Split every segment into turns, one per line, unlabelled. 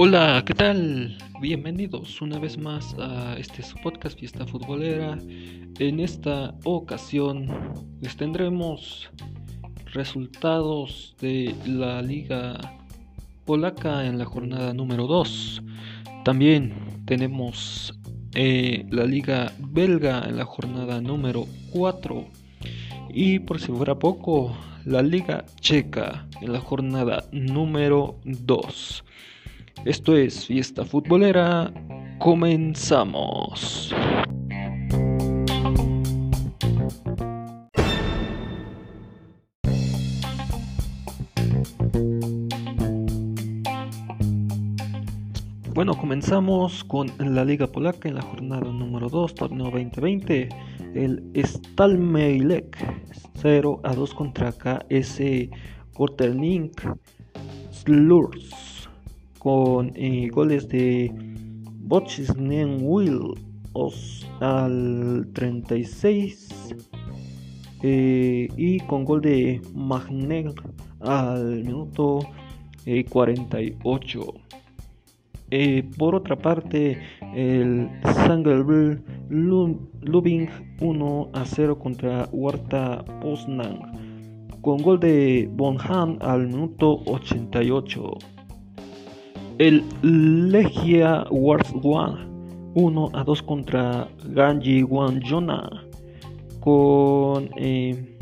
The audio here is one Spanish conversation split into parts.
Hola, ¿qué tal? Bienvenidos una vez más a este su podcast Fiesta Futbolera. En esta ocasión les tendremos resultados de la Liga Polaca en la jornada número 2. También tenemos eh, la Liga Belga en la jornada número 4. Y por si fuera poco, la Liga Checa en la jornada número 2. Esto es Fiesta Futbolera. Comenzamos. Bueno, comenzamos con la Liga Polaca en la jornada número 2, torneo 2020. El Stalmeilek 0 a 2 contra KS Kortelink Slurs con eh, goles de Bochsnen Will al 36 eh, y con gol de Magnet al minuto 48. Eh, por otra parte, el Sangelbrüll Lubing 1 a 0 contra Huerta Poznan con gol de Bonham al minuto 88. El Legia Warszawa 1 a 2 contra Ganji Wanjona con eh,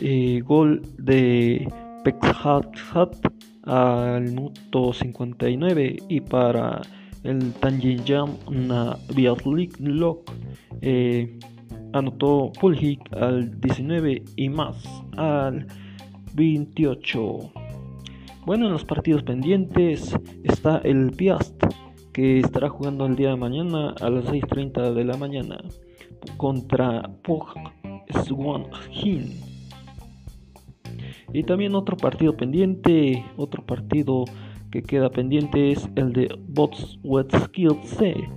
eh, gol de Pekhat al minuto 59 y para el Tanjin una Biatlik eh, anotó Pulhik al 19 y más al 28. Bueno, en los partidos pendientes está el Piast que estará jugando el día de mañana a las 6.30 de la mañana contra Pog Hin. Y también otro partido pendiente, otro partido que queda pendiente es el de Bots C,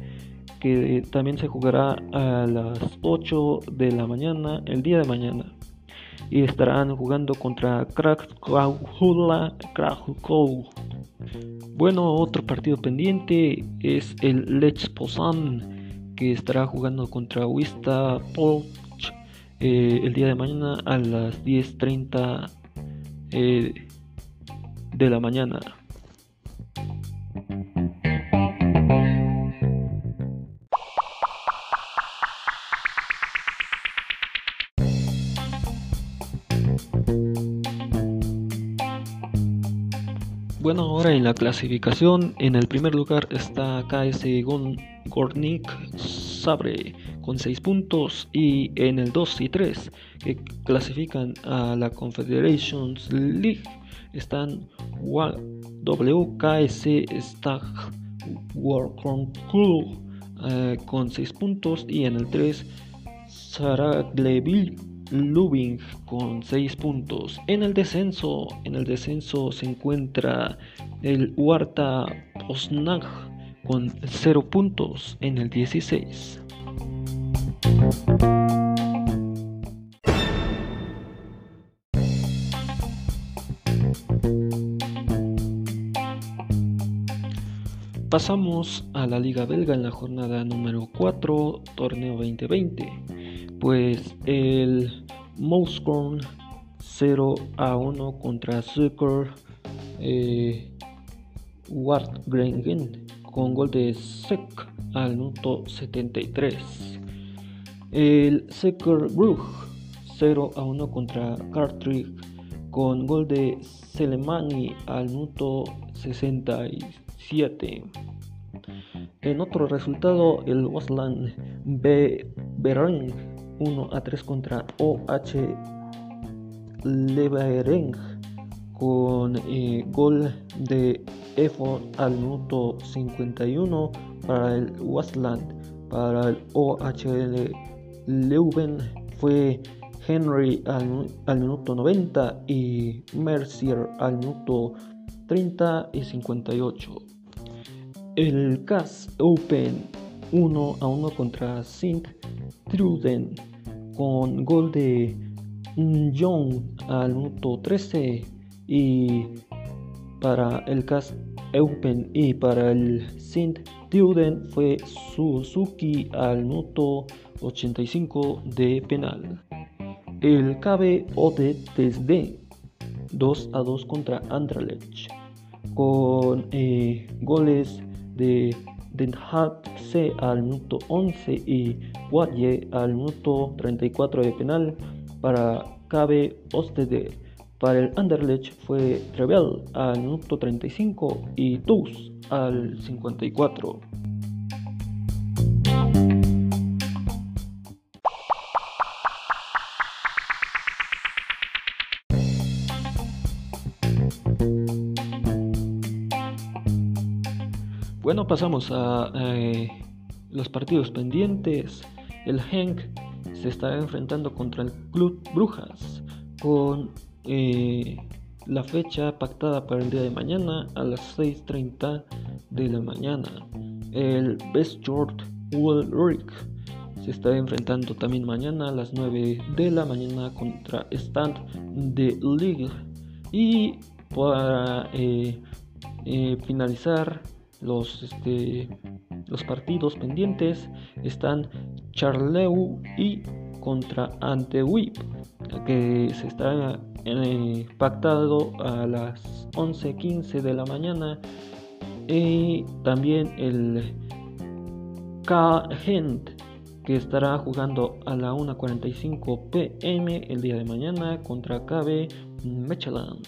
que también se jugará a las 8 de la mañana, el día de mañana. Y estarán jugando contra Krakow. Bueno, otro partido pendiente es el Lech Poznan, que estará jugando contra Wista Polch eh, el día de mañana a las 10.30 eh, de la mañana. La clasificación, en el primer lugar está KS Gornik Sabre con 6 puntos y en el 2 y 3 que clasifican a la Confederations League están WKS Stag World Club eh, con 6 puntos y en el 3 Saragleville Lubing con 6 puntos. En el descenso, en el descenso se encuentra el Huarta Osnag con 0 puntos en el 16. Pasamos a la Liga Belga en la jornada número 4, torneo 2020. Pues el Mouscorn 0 a 1 contra Zucker eh, Wartgrengen con gol de Sek al minuto 73. El Secker Brugge 0 a 1 contra Cartridge con gol de Selemani al minuto 67. En otro resultado, el Wasland B 1 a 3 contra OH Levereng con eh, gol de Efo al minuto 51 para el Wasland, para el OHL Leuven fue Henry al, minuto 90 y Mercier al minuto 30 y 58. El CAS Open 1 a 1 contra Sint Truden con gol de Young al minuto 13 y para el CAS Eupen y para el Sint Tiuden fue Suzuki al minuto 85 de penal. El KB Ode desde 2 a 2 contra Anderlecht con eh, goles de Den Haag C al minuto 11 y Wadje al minuto 34 de penal para KB Ostede. Para el Anderlecht fue Trevel al minuto 35 y Tus al 54. Pasamos a eh, los partidos pendientes. El Henk se está enfrentando contra el Club Brujas con eh, la fecha pactada para el día de mañana a las 6.30 de la mañana. El Best Short Rick se está enfrentando también mañana a las 9 de la mañana contra Stand de League. Y para eh, finalizar los, este, los partidos pendientes están Charleu y contra Antewip, que se está eh, pactado a las 11.15 de la mañana. Y también el K-Gent, que estará jugando a la 1.45 pm el día de mañana contra KB Mechelen.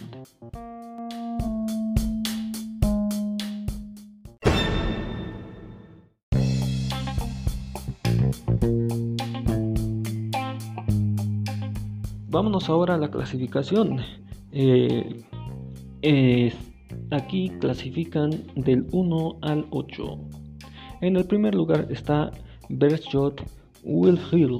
Vámonos ahora a la clasificación. Eh, aquí clasifican del 1 al 8. En el primer lugar está Bertjot Will Hill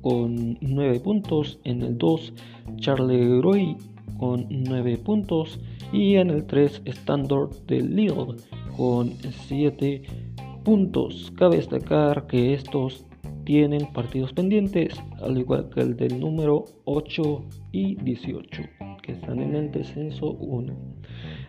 con 9 puntos. En el 2 Charleroi con 9 puntos. Y en el 3 Standard de Lille con 7 puntos. Cabe destacar que estos tienen partidos pendientes, al igual que el del número 8 y 18, que están en el descenso 1.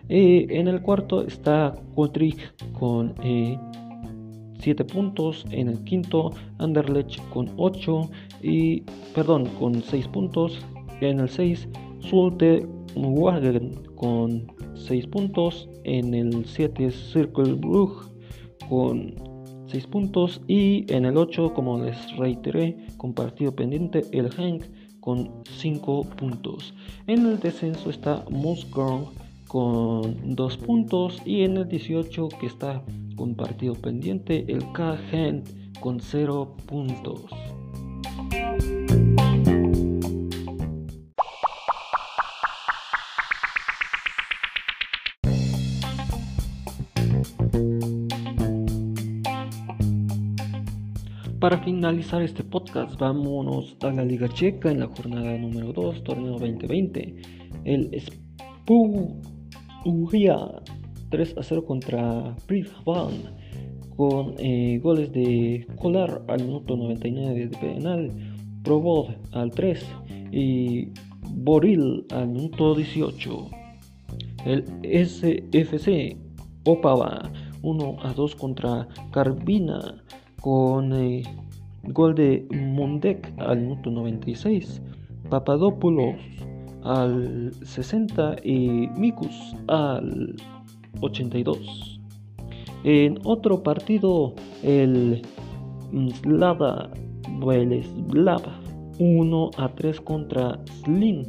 Eh, en el cuarto está Quadric con 7 eh, puntos. En el quinto, Anderlecht con 8 y, perdón, con 6 puntos. En el 6, Sulte Wagen con 6 puntos. En el 7, Circle Brugge con 6 puntos y en el 8 como les reiteré con partido pendiente el Hank con 5 puntos. En el descenso está Musgrove con 2 puntos y en el 18 que está con partido pendiente el K con 0 puntos Para finalizar este podcast, vámonos a la Liga Checa en la jornada número 2, torneo 2020. El Spugia 3 a 0 contra Brisbane con eh, goles de Kolar al minuto 99 de penal, Probod al 3 y Boril al minuto 18. El SFC Opava 1 a 2 contra Carvina con eh, gol de Mundek al minuto 96, Papadopoulos al 60 y Mikus al 82. En otro partido, el Slava Veleslav 1 a 3 contra Slin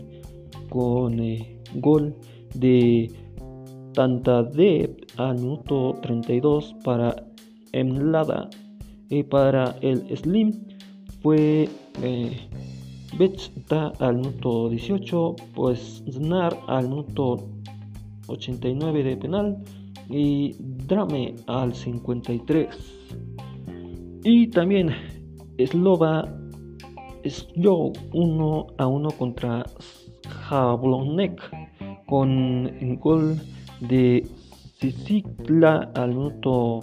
con eh, gol de Tantadev al minuto 32 para Emlada y para el Slim fue eh, al minuto 18, pues Znar al minuto 89 de penal y Drame al 53. Y también Slova Joe 1 a 1 contra Jablonek con gol de Sicicla al minuto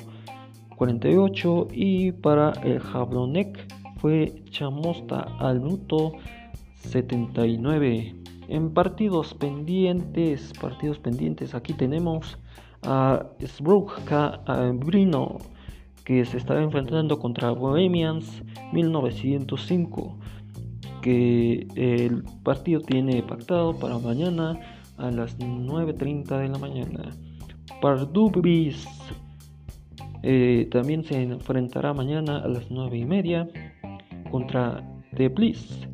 48 y para el Jablonek fue Chamosta al minuto 79. En partidos pendientes, partidos pendientes, aquí tenemos a Sbrugka Brino que se estará enfrentando contra Bohemians 1905 que el partido tiene pactado para mañana a las 9.30 de la mañana. Pardubis eh, también se enfrentará mañana a las 9 y media contra Teblis.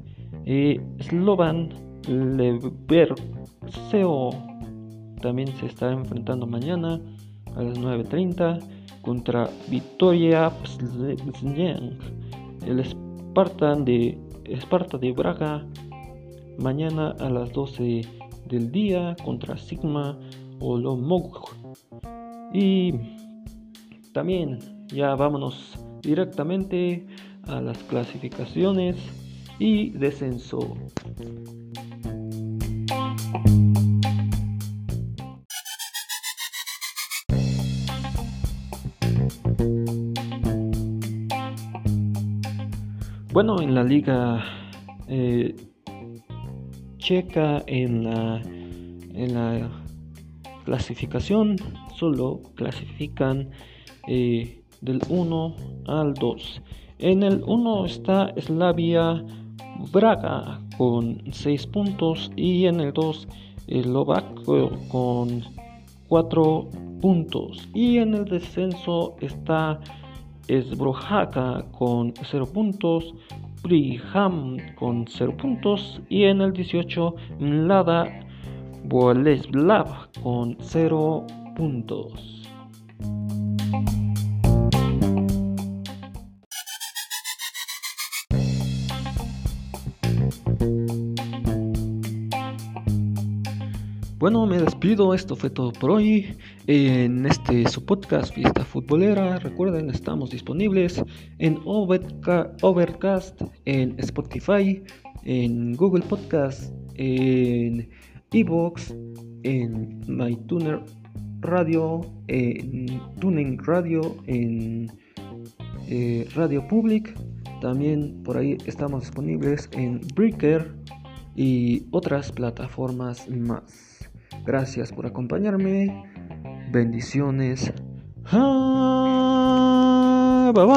Eh, Slovan Leverceo también se estará enfrentando mañana a las 9.30 contra Victoria Plzeň. El Spartan de Esparta de Braga mañana a las 12 del día contra Sigma Olomouc. Y también ya vámonos directamente a las clasificaciones y descenso. Bueno, en la liga eh, checa, en la, en la clasificación, solo clasifican eh, del 1 al 2. En el 1 está Slavia Braga con 6 puntos y en el 2 Eslovaco con 4 puntos. Y en el descenso está Esbrojaca con 0 puntos, Briham con 0 puntos y en el 18 Mlada Boleslav con 0 puntos. Bueno, me despido, esto fue todo por hoy. En este su podcast Fiesta Futbolera, recuerden, estamos disponibles en Overcast, en Spotify, en Google Podcast, en Evox, en MyTuner Radio, en Tuning Radio, en eh, Radio Public. También por ahí estamos disponibles en Breaker y otras plataformas más. Gracias por acompañarme. Bendiciones. Bye bye.